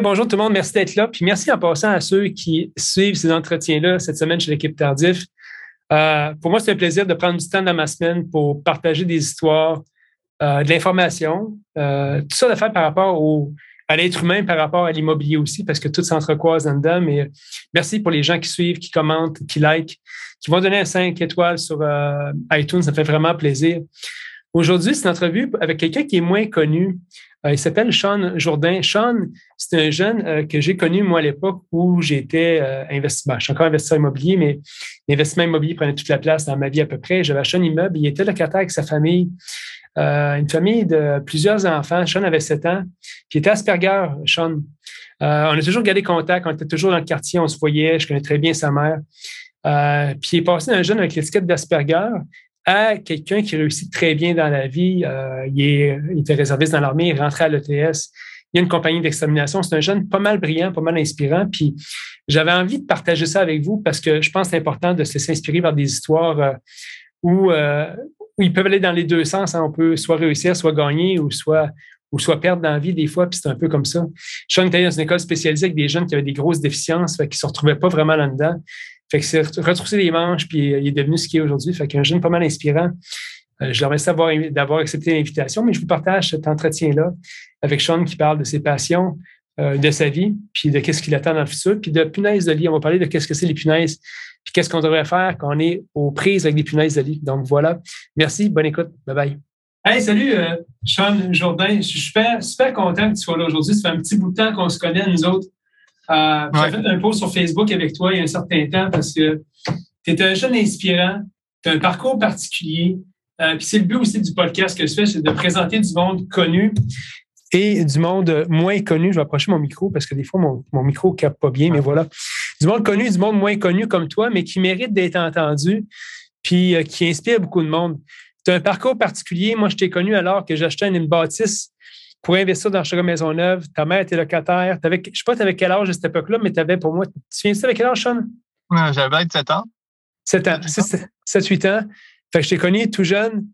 bonjour tout le monde, merci d'être là. Puis merci en passant à ceux qui suivent ces entretiens-là cette semaine chez l'équipe Tardif. Euh, pour moi, c'est un plaisir de prendre du temps dans ma semaine pour partager des histoires, euh, de l'information, euh, tout ça de faire par rapport au, à l'être humain, par rapport à l'immobilier aussi, parce que tout s'entrecroise dedans. Mais merci pour les gens qui suivent, qui commentent, qui likent, qui vont donner un 5 étoiles sur iTunes. Ça fait vraiment plaisir. Aujourd'hui, c'est une entrevue avec quelqu'un qui est moins connu. Euh, il s'appelle Sean Jourdain. Sean, c'est un jeune euh, que j'ai connu, moi, à l'époque où j'étais euh, investisseur. Je suis encore investisseur immobilier, mais l'investissement immobilier prenait toute la place dans ma vie à peu près. J'avais acheté un immeuble. Il était locataire avec sa famille. une famille de plusieurs enfants. Sean avait 7 ans. Puis il était Asperger, Sean. on a toujours gardé contact. On était toujours dans le quartier. On se voyait. Je connais très bien sa mère. puis il est passé d'un jeune avec l'étiquette d'Asperger à quelqu'un qui réussit très bien dans la vie. Euh, il, est, était réserviste dans l'armée, il rentrait à l'ETS. Il y a une compagnie d'extermination. C'est un jeune pas mal brillant, pas mal inspirant. Puis j'avais envie de partager ça avec vous parce que je pense que c'est important de s'inspirer par des histoires euh, où, euh, où, ils peuvent aller dans les deux sens. Hein. On peut soit réussir, soit gagner ou soit ou soit perdre dans la vie des fois, puis c'est un peu comme ça. Sean était dans une école spécialisée avec des jeunes qui avaient des grosses déficiences, qui ne se retrouvaient pas vraiment là-dedans. Fait que c'est retrousser les manches, puis il est devenu ce qu'il est aujourd'hui. Fait qu'un jeune pas mal inspirant. Euh, je leur remercie d'avoir accepté l'invitation, mais je vous partage cet entretien-là avec Sean qui parle de ses passions, euh, de sa vie, puis de qu'est-ce qu'il attend dans le futur, puis de punaises de lit. On va parler de qu'est-ce que c'est les punaises, puis qu'est-ce qu'on devrait faire quand on est aux prises avec des punaises de lit. Donc voilà. Merci, bonne écoute. Bye bye. Hey, salut, euh, Sean Jourdain. Je suis super, super content que tu sois là aujourd'hui. Ça fait un petit bout de temps qu'on se connaît, nous autres. Euh, J'ai fait un post sur Facebook avec toi il y a un certain temps parce que tu es un jeune inspirant, tu as un parcours particulier. Euh, puis c'est le but aussi du podcast que je fais, c'est de présenter du monde connu et du monde moins connu. Je vais approcher mon micro parce que des fois, mon, mon micro ne capte pas bien, mais voilà. Du monde connu, du monde moins connu comme toi, mais qui mérite d'être entendu puis euh, qui inspire beaucoup de monde. Tu as un parcours particulier. Moi, je t'ai connu alors que j'achetais une bâtisse pour investir dans Maison Maisonneuve, ta mère était locataire. je ne sais pas, tu avais quel âge à cette époque-là, mais tu avais pour moi. Tu viens avec quel âge, Sean? J'avais 7 ans. 7 ans. 7-8 ans. Fait que je t'ai connu tout jeune.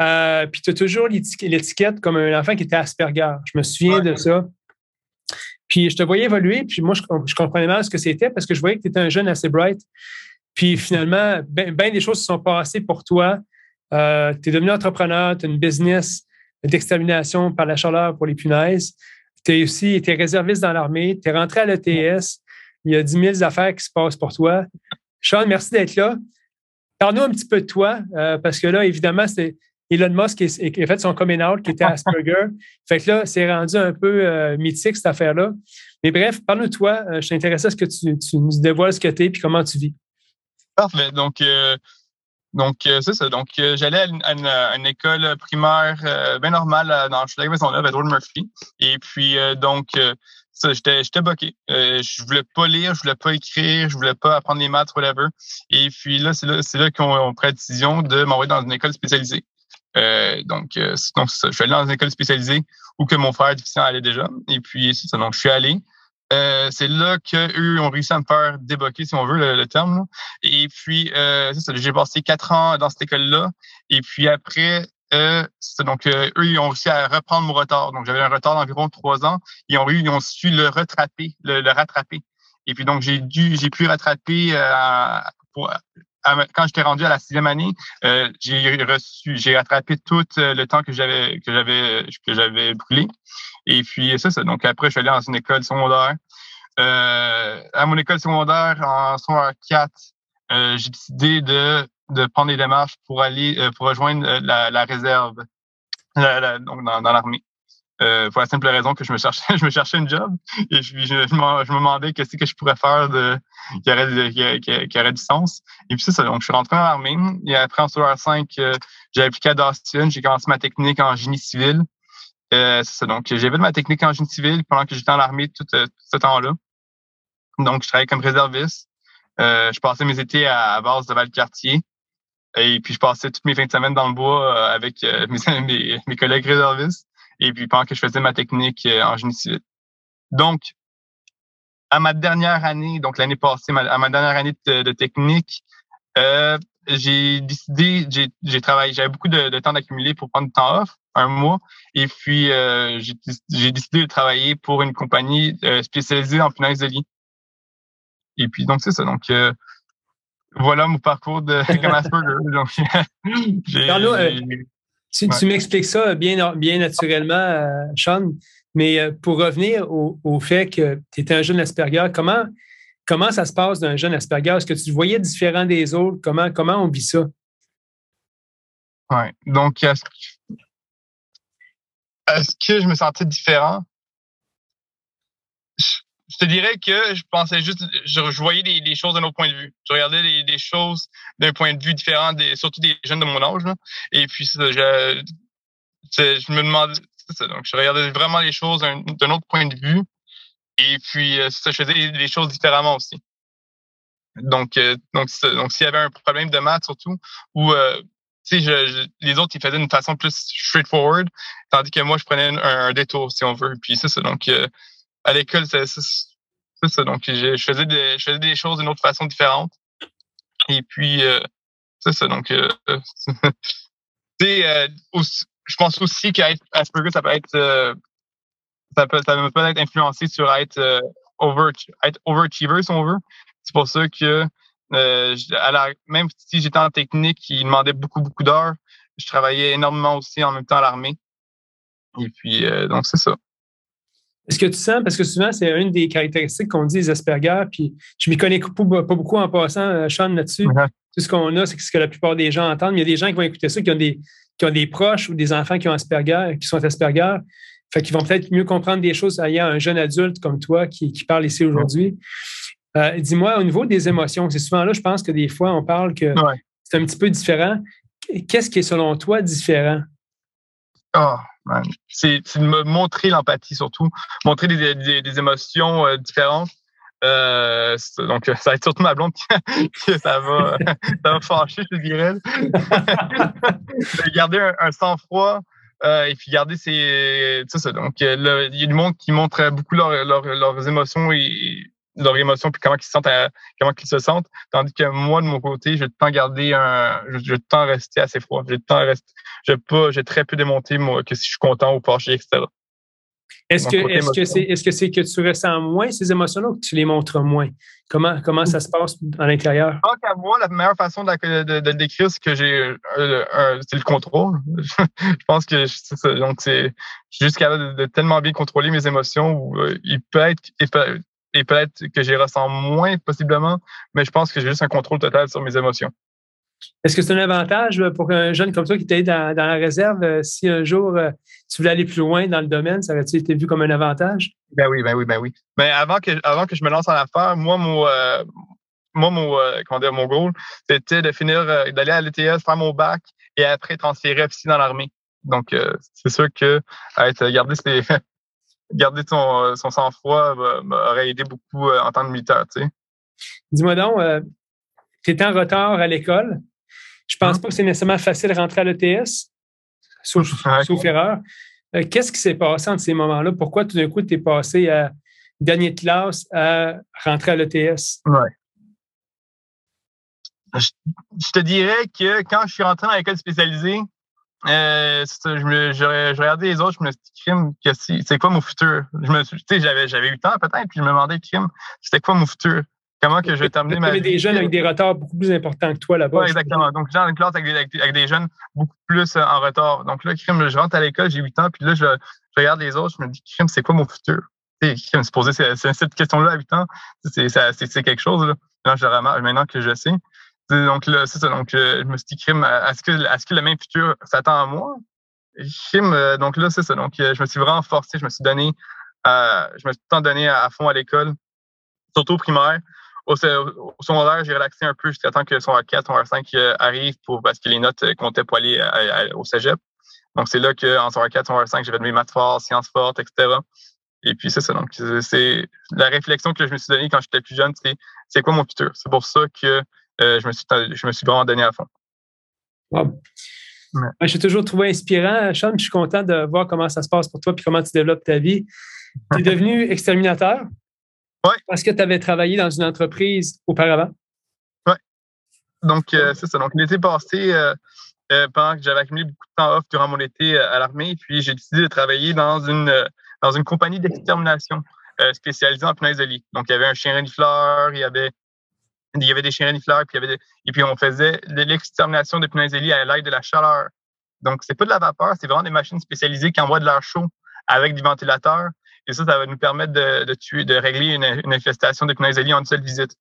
Euh, puis tu as toujours l'étiquette comme un enfant qui était Asperger. Je me souviens de ça. Puis je te voyais évoluer, puis moi, je, comprenais mal ce que c'était parce que je voyais que tu étais un jeune assez bright. Puis finalement, bien ben des choses se sont passées pour toi. Euh, tu es devenu entrepreneur, tu as une business d'extermination par la chaleur pour les punaises. Tu as aussi été réserviste dans l'armée, tu es rentré à l'ETS. Il y a 10 000 affaires qui se passent pour toi. Sean, merci d'être là. Parle-nous un petit peu de toi, euh, parce que là, évidemment, c'est Elon Musk qui, a fait son coming out, qui était Asperger. fait que là, c'est rendu un peu euh, mythique, cette affaire-là. Mais bref, parle-nous de toi. Euh, je suis intéressé à ce que tu, tu nous dévoiles ce que tu es et comment tu vis. Parfait. Donc, donc, euh, c'est ça. Donc, euh, j'allais à, une, école primaire euh, bien normale dans le Maisonneuve, à Edward Murphy. Et puis, donc, ça, j'étais, j'étais bloqué. je voulais pas lire, je voulais pas écrire, je voulais pas apprendre les maths, whatever. Et puis là, c'est là, c'est là qu'on pris la décision de m'envoyer dans une école spécialisée. donc, donc ça. Je suis allé dans une école spécialisée où que mon frère difficile allait déjà. Et puis, c'est ça. Donc, je suis allé. Euh, c'est là qu'eux ont réussi à me faire déboquer, si on veut, le, terme. Et puis, euh, j'ai passé quatre ans dans cette école-là. Et puis après, euh, donc eux, ils ont réussi à reprendre mon retard. Donc, j'avais un retard d'environ trois ans. Ils ont, ils ont su le rattraper, le, rattraper. Et puis, donc, j'ai dû, j'ai pu rattraper pour, quand j'étais rendu à la sixième année, j'ai reçu, j'ai rattrapé tout le temps que j'avais que j'avais que j'avais brûlé. Et puis, c'est ça. Donc, après, je suis allé dans une école secondaire. Euh, à mon école secondaire, en secondaire 4, euh, j'ai décidé de, de prendre des démarches pour aller, euh, pour rejoindre euh, la, la réserve, donc dans, dans l'armée. Euh, pour la simple raison que je me cherchais, je me cherchais une job et puis je, je, me, demandais qu'est-ce que je pourrais faire de qui aurait, qui, qui, aurait du sens. Et puis c'est ça. Donc je suis rentré dans l'armée et après en secondaire 5, j'ai appliqué à Dustin. J'ai commencé ma technique en génie civil. Euh, ça. Donc, j'ai fait ma technique en génie civil pendant que j'étais dans l'armée tout, euh, ce temps-là. Donc, je travaillais comme réserviste. Euh, je passais mes étés à, base de Valcartier. Et puis, je passais toutes mes fins de semaine dans le bois avec mes, mes, collègues réservistes. Et puis, pendant que je faisais ma technique en génie civil. Donc, à ma dernière année, donc l'année passée, à ma dernière année de, technique, j'ai décidé, j'ai travaillé, j'avais beaucoup de, temps d'accumuler pour prendre du temps off, un mois, et puis euh, j'ai décidé de travailler pour une compagnie euh, spécialisée en finance de lit. Et puis donc c'est ça. Donc euh, voilà mon parcours de comme Asperger. donc, tu, tu m'expliques ça bien, bien naturellement, Sean. Mais pour revenir au, au fait que tu étais un jeune Asperger, comment Comment ça se passe d'un jeune Asperger? Est-ce que tu le voyais différent des autres? Comment, comment on vit ça? Oui. Donc, est-ce que, je me sentais différent? Je, te dirais que je pensais juste, je, voyais les, choses d'un autre point de vue. Je regardais les, choses d'un point de vue différent, surtout des jeunes de mon âge. Et puis, je, je me demandais, donc je regardais vraiment les choses d'un autre point de vue. Et puis, euh, ça, je faisais les choses différemment aussi. Donc, euh, donc, donc s'il y avait un problème de maths surtout, ou euh, les autres, ils faisaient d'une façon plus straightforward, tandis que moi, je prenais un, détour, si on veut. Puis c'est ça. Donc, à l'école, c'est ça. Donc, je, faisais des, je faisais des choses d'une autre façon différente. Et puis, c'est ça. Donc, tu sais, je pense aussi qu'Asperger, ça peut être ça peut, ça peut être influencé sur être, euh, over, être overachiever, si on veut. C'est pour ça que euh, même si j'étais en technique, il demandait beaucoup, beaucoup d'heures. Je travaillais énormément aussi en même temps à l'armée. Et puis, euh, donc, c'est ça. Est-ce que tu sens, parce que souvent, c'est une des caractéristiques qu'on dit des Asperger, puis je m'y connais pas, beaucoup en passant, Sean, là-dessus. Tout ce qu'on a, c'est ce que la plupart des gens entendent. Il y a des gens qui vont écouter ça, qui ont des, qui ont des proches ou des enfants qui ont Asperger, qui sont Asperger. Fait qu'ils vont peut-être mieux comprendre des choses ayant un jeune adulte comme toi qui, parle ici aujourd'hui. Euh, dis-moi, au niveau des émotions, c'est souvent là, je pense que des fois, on parle que c'est un petit peu différent. Qu'est-ce qui est selon toi différent? Oh, c'est de me montrer l'empathie surtout, montrer des, émotions euh, différentes. Euh, donc, ça va être surtout ma blonde qui, ça, va, ça va fâcher, je dirais. garder un sang-froid, euh, et puis garder ça donc il y a du monde qui montre beaucoup leurs émotions et leurs émotions puis comment ils se sentent comment ils se sentent tandis que moi de mon côté je vais temps garder un je vais temps rester assez froid je vais temps rester je pas j'ai très peu démonté moi que si je suis content ou fâché etc est-ce que, est-ce que c'est est-ce que c'est que tu ressens moins ces émotions-là ou que tu les montres moins? Comment, comment ça se passe à l'intérieur? Je pense qu'à moi, la meilleure façon de, le décrire, c'est que j'ai c'est le contrôle. je pense que c'est donc c'est juste capable de, tellement bien contrôler mes émotions où euh, il peut être et peut-être que j'y ressens moins possiblement, mais je pense que j'ai juste un contrôle total sur mes émotions. Est-ce que c'est un avantage euh, pour un jeune comme toi qui était dans, dans la réserve? Euh, si un jour euh, tu voulais aller plus loin dans le domaine, ça aurait-il été vu comme un avantage? Ben oui, ben oui, ben oui. Mais avant que, avant que je me lance en affaires, moi, mon, moi, mon, comment dire, mon goal, c'était de finir, d'aller à l'ETS, faire mon bac et après transférer officier dans l'armée. Donc, c'est sûr que être, garder, ses, garder son, son sang-froid m'aurait aidé beaucoup en tant que militaire. Tu sais. Dis-moi donc, tu étais en retard à l'école. Je pense hein? pas que c'est nécessairement facile de rentrer à l'ETS, sauf, erreur. Euh, qu'est-ce qui s'est passé entre ces moments-là? Pourquoi tout d'un coup, tu es passé à dernière classe à rentrer à l'ETS? Ouais. Je, te dirais que quand je suis rentré dans l'école spécialisée, euh, je, regardais les autres, je me suis dit, c'est quoi mon futur? Je me j'avais, j'avais 8 ans peut-être, puis je me demandais, crime, c'était quoi mon futur? Comment que je vais t'amener ma. des jeunes avec des retards beaucoup plus importants que toi là-bas. Oui, exactement. Donc, j'ai une classe avec des, jeunes beaucoup plus euh, en retard. Donc là, crime, je rentre à l'école, j'ai 8 ans, puis là, je, regarde les autres, je me dis, crime, c'est quoi mon futur? Je me suis posé cette question-là à 8 ans. C'est quelque chose. Là. je maintenant que je sais. Donc là, c'est ça. Donc, euh, je me suis dit, crime, est-ce que, que le même futur s'attend à moi? Crime, euh, donc là, c'est ça. Donc, je me suis vraiment forcé, je me suis donné, je me suis tant donné à, fond à l'école, surtout au primaire. Au, secondaire, j'ai relaxé un peu jusqu'à temps que son A4, son A5 euh, arrive pour, parce que les notes euh, comptaient pour aller au cégep. Donc, c'est là qu'en son A4, son A5, j'ai fait mes maths fortes, sciences fortes, etc. Et puis, c'est ça. Donc, c'est la réflexion que je me suis donnée quand j'étais plus jeune, c'est c'est quoi mon futur? C'est pour ça que euh, je, me suis, je me suis vraiment donné à fond. Wow. Je suis toujours trouvé inspirant, Sean. Je suis content de voir comment ça se passe pour toi et comment tu développes ta vie. Tu es devenu exterminateur. Ouais. Parce que tu avais travaillé dans une entreprise auparavant? Oui. donc c'est ça. Donc l'été passé, pendant que j'avais accumulé beaucoup de temps off durant mon été à l'armée, puis j'ai décidé de travailler dans une dans une compagnie d'extermination spécialisée en punaises de lit. Donc il y avait un chien renifleur, il y avait il y avait des chiens renifleurs, puis il y avait et puis on faisait de l'extermination des de lit à l'aide de la chaleur. Donc, c'est pas de la vapeur, c'est vraiment des machines spécialisées qui envoient de l'air chaud avec des ventilateurs. Et ça, ça va nous permettre de, tuer, de régler une, infestation de de lit en une seule visite,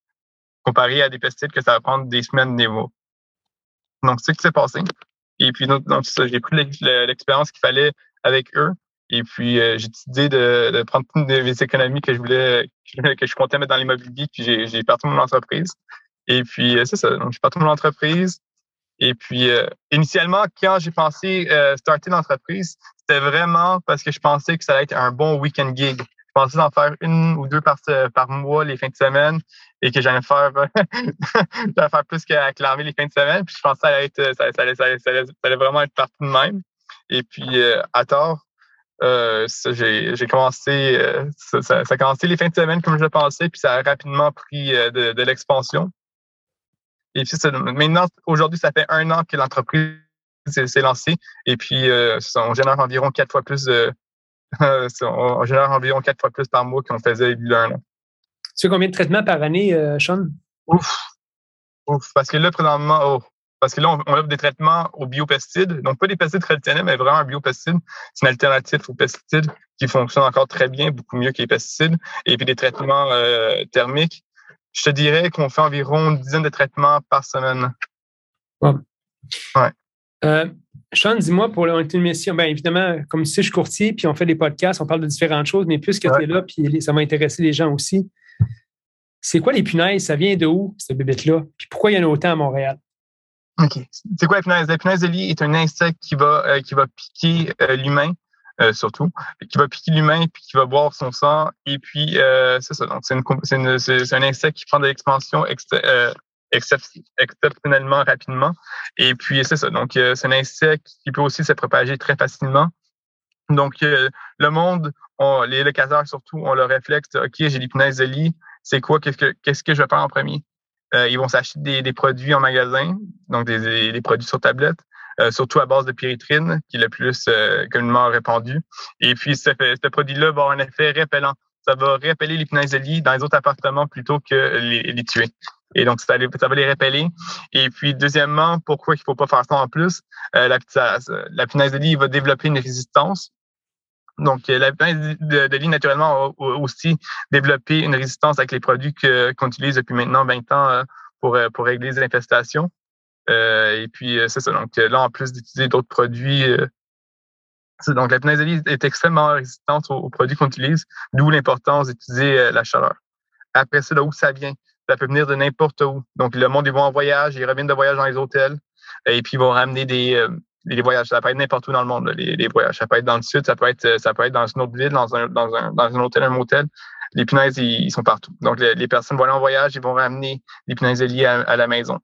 comparé à des pesticides que ça va prendre des semaines, des mois. Donc, c'est ce qui s'est passé. Et puis, donc, j'ai pris l'expérience qu'il fallait avec eux. Et puis, euh, j'ai décidé de, prendre toutes les économies que je voulais, que je comptais mettre dans l'immobilier. Puis, j'ai parti mon entreprise. Et puis, euh, c'est ça. Donc, j'ai parti mon entreprise. Et puis, euh, initialement, quand j'ai pensé starter l'entreprise, c'était vraiment parce que je pensais que ça allait être un bon week-end gig. Je pensais en faire une ou deux par, par mois les fins de semaine et que j'allais faire, faire plus qu'acclamer les fins de semaine. Puis je pensais que ça allait, ça, ça, ça allait vraiment être partout de même. Et puis, à tort, euh, j'ai commencé, euh, ça, ça, a commencé les fins de semaine comme je le pensais, puis ça a rapidement pris de, de l'expansion. Et puis, maintenant, aujourd'hui, ça fait un an que l'entreprise s'est lancée. Et puis, euh, on génère environ quatre fois plus de, on génère environ quatre fois plus par mois qu'on faisait il y a un an. Tu sais combien de traitements par année, euh, Sean? Ouf. Ouf. Parce que là, présentement, oh, parce que là, on, offre des traitements aux biopesticides. Donc, pas des pesticides traditionnels, mais vraiment un biopesticide. C'est une alternative aux pesticides qui fonctionne encore très bien, beaucoup mieux que les pesticides. Et puis des traitements euh, thermiques je te dirais qu'on fait environ une dizaine de traitements par semaine. Ouais. Euh, Sean, dis-moi, pour une mission, bien évidemment, comme tu sais, je suis courtier, puis on fait des podcasts, on parle de différentes choses, mais puisque tu es là, puis ça va intéresser les gens aussi, c'est quoi les punaises? Ça vient de où, cette bébête-là? Puis pourquoi il y en a autant à Montréal? OK. C'est quoi la punaise? La de lit est un insecte qui va, euh, qui va piquer euh, l'humain euh, surtout, qui va piquer l'humain puis qui va boire son sang. Et puis, euh, c'est ça. Donc, c'est, une, c'est, un insecte qui prend de l'expansion euh, exceptionnellement rapidement. Et puis, c'est ça. Donc, c'est un insecte qui peut aussi se propager très facilement. Donc, le monde, les locataires surtout, ont le réflexe de, OK, j'ai des punaises de lit. C'est quoi? Qu'est-ce que, qu'est-ce que je vais faire en premier? Ils vont s'acheter des, des, produits en magasin, donc des, des produits sur tablette. Euh, surtout à base de pyrétrine, qui est le plus euh, communément répandu. Et puis, ce, ce produit-là va avoir un effet répellent. Ça va repéler les punaises de lit dans les autres appartements plutôt que les, les tuer. Et donc, ça, ça, va les repeller. Et puis, deuxièmement, pourquoi il ne faut pas faire ça en plus? Euh, la, la punaise de lit va développer une résistance. Donc, la punaise de, lit, naturellement, va aussi développer une résistance avec les produits qu'on utilise depuis maintenant 20 ans pour, pour régler les infestations. Euh, et puis, euh, c'est ça. Donc, là, en plus d'utiliser d'autres produits, euh, donc la punaise est extrêmement résistante aux, produits qu'on utilise, d'où l'importance d'utiliser la chaleur. Après ça, là où ça vient, ça peut venir de n'importe où. Donc, le monde, ils vont en voyage, ils reviennent de voyage dans les hôtels, et puis ils vont ramener des, des voyages. Ça peut être n'importe où dans le monde, les, voyages. Ça peut être dans le sud, ça peut être, ça peut être dans une autre ville, dans un, dans un, dans un hôtel, un motel. Les punaises, ils, sont partout. Donc, les, personnes vont aller en voyage, ils vont ramener les punaises liées à la maison.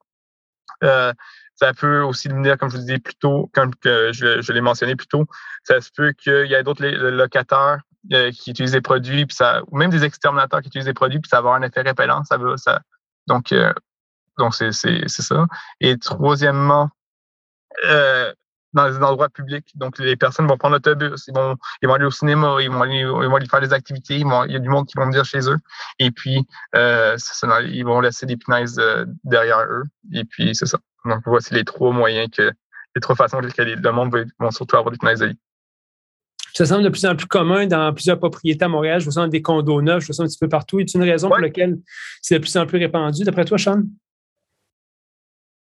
Euh, ça peut aussi venir, comme je vous disais plus tôt, comme je, l'ai mentionné plus tôt, ça se peut qu'il y ait d'autres locataires euh, qui utilisent des produits, puis ça, ou même des exterminateurs qui utilisent des produits, puis ça va avoir un effet répellent. Ça ça, donc, euh, donc c'est, ça. Et troisièmement, dans les endroits publics. Donc, les personnes vont prendre l'autobus, ils vont, ils vont aller au cinéma, ils vont aller, ils vont aller faire des activités, il y a du monde qui vont venir chez eux. Et puis, euh, ils vont laisser des punaises euh, derrière eux. Et puis, c'est ça. Donc, voici les trois moyens que, les trois façons lesquelles le monde va, surtout avoir des punaises de lit. Ça semble de plus en plus commun dans plusieurs propriétés à Montréal. Je vois ça dans des condos neufs, je vois ça un petit peu partout. Est-ce une raison pour laquelle c'est de plus en plus répandu, d'après toi, Sean?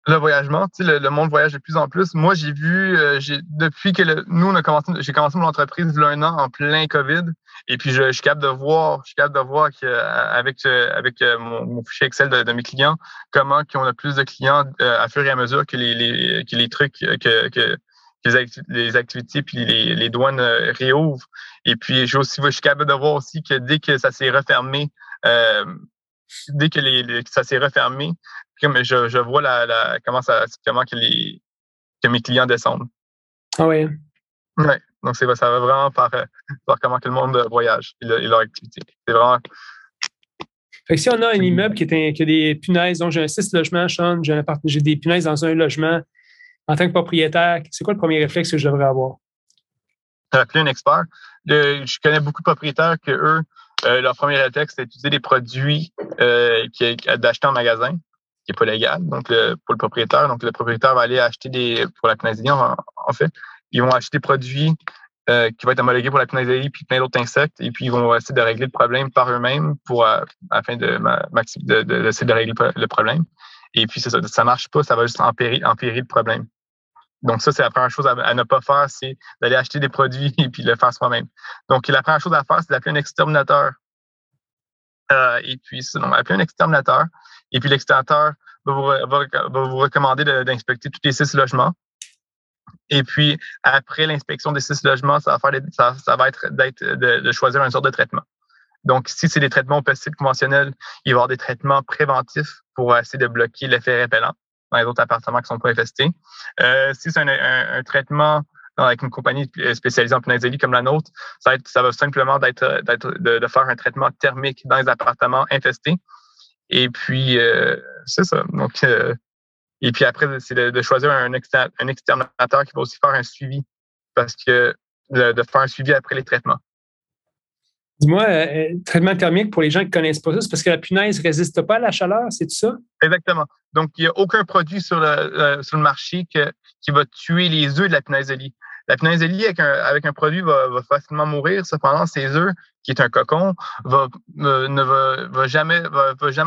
Le voyagement, tu sais, le, monde voyage de plus en plus. Moi, j'ai vu, euh, j'ai depuis que nous, on a commencé, j'ai commencé mon entreprise il y a un an en plein COVID. Et puis, je, je suis capable de voir, je suis capable de voir qu'avec euh, avec euh, mon, fichier Excel de, mes clients, comment qu'on a plus de clients à fur et à mesure que les, les que les trucs, que, que, les, activités puis les, les douanes réouvrent. Et puis, j'ai aussi, je suis capable de voir aussi que dès que ça s'est refermé, dès que, les, ça s'est refermé, mais je, je vois la, la, comment, ça, comment que, les, que mes clients descendent. Ah oui. Oui. Donc, ça va vraiment par, par comment que le monde voyage et, leur activité. C'est vraiment. Fait que si on a un immeuble qui, est qui a des punaises, donc j'ai un six logements, Sean, j'ai des punaises dans un logement, en tant que propriétaire, c'est quoi le premier réflexe que je devrais avoir? Appeler un expert. je connais beaucoup de propriétaires que eux, euh, leur premier réflexe, c'est d'utiliser des produits euh, d'acheter en magasin, qui n'est pas légal, donc pour le propriétaire. Donc, le propriétaire va aller acheter des, pour la punaiserie, en, fait, ils vont acheter des produits euh, qui vont être homologués pour la punaiserie puis plein d'autres insectes, et puis ils vont essayer de régler le problème par eux-mêmes pour afin de, de, de, de régler le problème. Et puis, ça, ça marche pas, ça va juste empirer, empirer le problème. Donc, ça, c'est la première chose à, ne pas faire, c'est d'aller acheter des produits et puis le faire soi-même. Donc, la première chose à faire, c'est d'appeler un exterminateur. Euh, et puis, sinon, appeler un exterminateur. Et puis, l'exterminateur va vous, va, vous recommander d'inspecter tous les six logements. Et puis, après l'inspection des six logements, ça va, faire ça, ça va être de, de, choisir un sort de traitement. Donc, si c'est des traitements au pesticide conventionnels, il va y avoir des traitements préventifs pour essayer de bloquer l'effet répellent dans les autres appartements qui sont pas infestés. Euh, si c'est un, traitement avec une compagnie spécialisée en punaiserie comme la nôtre, ça va, être, ça va simplement d'être, de, de, faire un traitement thermique dans les appartements infestés. Et puis, euh, c'est ça. Donc, euh, et puis après, c'est de, choisir un, un exterminateur qui va aussi faire un suivi parce que de faire un suivi après les traitements. Dis-moi, euh, euh, traitement thermique pour les gens qui ne connaissent pas ça, c'est parce que la punaise ne résiste pas à la chaleur, c'est tout ça? Exactement. Donc, il n'y a aucun produit sur le, euh, sur le marché qui va tuer les œufs de la punaise. La punaise avec un, produit va, facilement mourir. Cependant, ces œufs, qui est un cocon, va, ne va, jamais,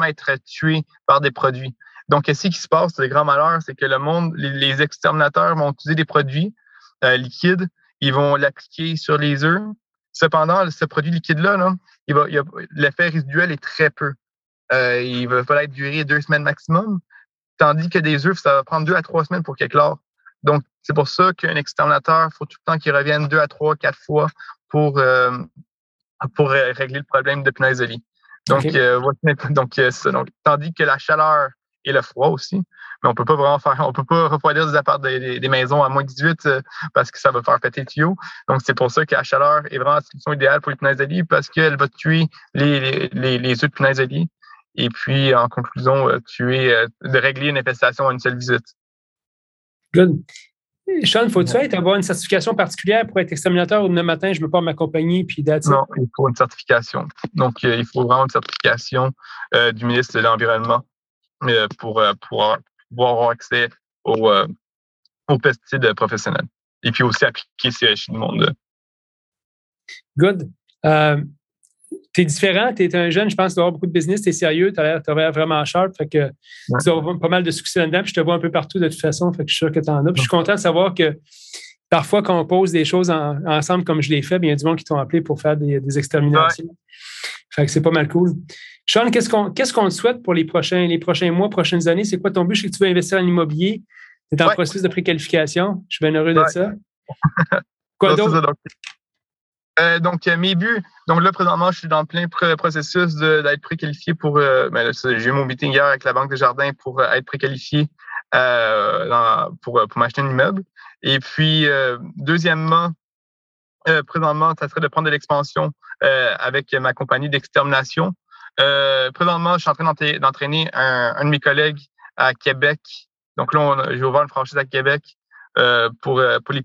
être tué par des produits. Donc, ce qui se passe, le grand malheur, c'est que le monde, les, exterminateurs vont utiliser des produits liquides, ils vont l'appliquer sur les œufs, Cependant, ce produit liquide-là, l'effet résiduel est très peu. Euh, il va falloir durer deux semaines maximum, tandis que des œufs, ça va prendre deux à trois semaines pour qu'ils Donc, c'est pour ça qu'un exterminateur, il faut tout le temps qu'il revienne deux à trois, quatre fois pour, euh, pour régler le problème de punaise de lit. Donc, euh, donc, donc, tandis que la chaleur et le froid aussi. Mais on peut pas vraiment faire, on peut pas refroidir des apparts des, maisons à moins 18 euh, parce que ça va faire péter le tuyau. Donc, c'est pour ça que la chaleur est vraiment la solution idéale pour les punaises de lit parce qu'elle va tuer les, les, les, œufs de punaises de lit. Et puis, en conclusion, euh, tuer, euh, de régler une infestation à une seule visite. Good. Sean, faut-tu avoir une certification particulière pour être exterminateur ou demain matin, je veux pas m'accompagner puis d'être Non, il faut une certification. Donc, il faut vraiment une certification du ministre de l'Environnement euh, pour, euh, pour pouvoir avoir accès aux, euh, aux pesticides professionnels. Et puis aussi appliquer ces chez le monde. Good. Tu es différent, tu es un jeune, je pense que tu avoir beaucoup de business, tu es sérieux, tu as l'air vraiment sharp, fait que tu as pas mal de succès là-dedans, puis je te vois un peu partout de toute façon, fait que je suis sûr que tu en as. Puis je suis content de savoir que parfois, quand on pose des choses ensemble comme je l'ai fait, il y a du monde qui t'ont appelé pour faire des, des exterminations. Fait que c'est pas mal cool. Sean, qu'est-ce qu'on qu'est-ce qu'on te souhaite pour les prochains, les prochains mois, prochaines années? C'est quoi ton but? Je sais que tu veux investir en immobilier. Tu es en processus de préqualification. Je suis bien heureux de ça. Quoi d'autre? Euh, donc, euh, mes buts. Donc là, présentement, je suis dans plein processus d'être préqualifié pour. Euh, ben j'ai eu mon meeting hier avec la Banque des Jardins pour euh, être préqualifié pour, pour m'acheter un immeuble. Et puis, deuxièmement, présentement, ça serait de prendre de l'expansion avec ma compagnie d'extermination. Présentement, je suis en train d'entraîner un, de mes collègues à Québec. Donc là, j'ai ouvert une franchise à Québec euh, pour, euh, pour les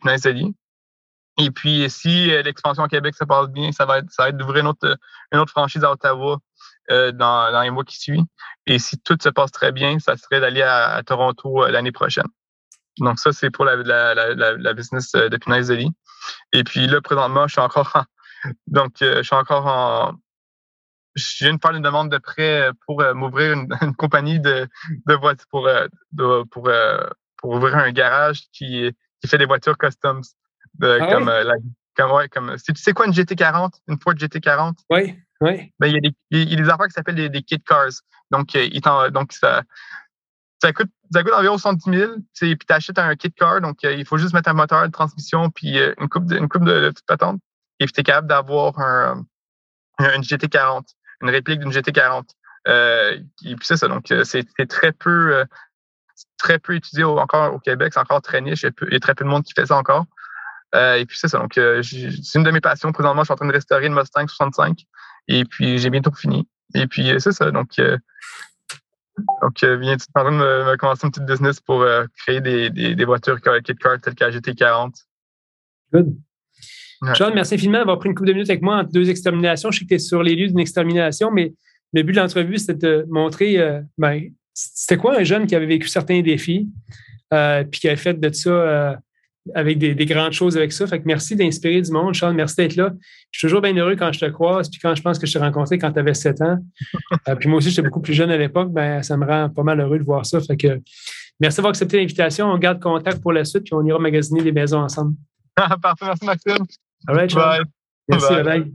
Et puis, si l'expansion à Québec se passe bien, ça va être, ça va être d'ouvrir une autre, une autre franchise à Ottawa dans, dans les mois qui suivent. Et si tout se passe très bien, ça serait d'aller à, Toronto l'année prochaine. Donc, ça, c'est pour la, la, business de Punaise Et puis là, présentement, je suis encore en, donc, je suis encore en, je viens de faire une demande de prêt pour euh, m'ouvrir une, compagnie de, de voitures pour, euh, pour, euh, pour, ouvrir un garage qui, qui fait des voitures customs. De, ah comme, la, comme, ouais, comme, tu sais quoi une GT40, une Ford GT40? Oui, oui. Ben, il, y a des, il y a des affaires qui s'appellent des, des, kit cars. Donc, il donc ça, ça, coûte, ça coûte environ 70 000. Puis tu achètes un kit car, donc il faut juste mettre un moteur, une transmission, puis une coupe de, une coupe de, de patentes. Et puis tu es capable d'avoir un, une GT40 une réplique d'une GT40. Euh, et puis c'est ça, donc euh, c'est très peu euh, très peu utilisé encore au Québec, c'est encore très niche, il y, a très peu de monde qui fait ça encore. Et puis c'est ça, donc c'est une de mes passions. Présentement, je suis en train de restaurer une Mustang 65 et puis j'ai bientôt fini. Et puis, c'est ça. Donc, donc viens-tu en train de me, commencer une petite business pour créer des, des, des voitures kit car telles qu'à GT40? Good. John, merci infiniment d'avoir pris une couple de minutes avec moi entre deux exterminations. Je sais que tu es sur les lieux d'une extermination, mais le but de l'entrevue, c'était de montrer ben, c'était quoi un jeune qui avait vécu certains défis, euh, puis qui avait fait de ça euh, avec des, grandes choses avec ça. Fait que merci d'inspirer du monde, Charles. Merci d'être là. Je suis toujours bien heureux quand je te croise, puis quand je pense que je t'ai rencontré quand tu avais 7 ans. Euh, puis moi aussi, j'étais beaucoup plus jeune à l'époque. Ben, ça me rend pas mal heureux de voir ça. Fait que merci d'avoir accepté l'invitation. On garde contact pour la suite, puis on ira magasiner des maisons ensemble. Parfait. Merci, Maxime. All right, Charles. Merci, bye. bye.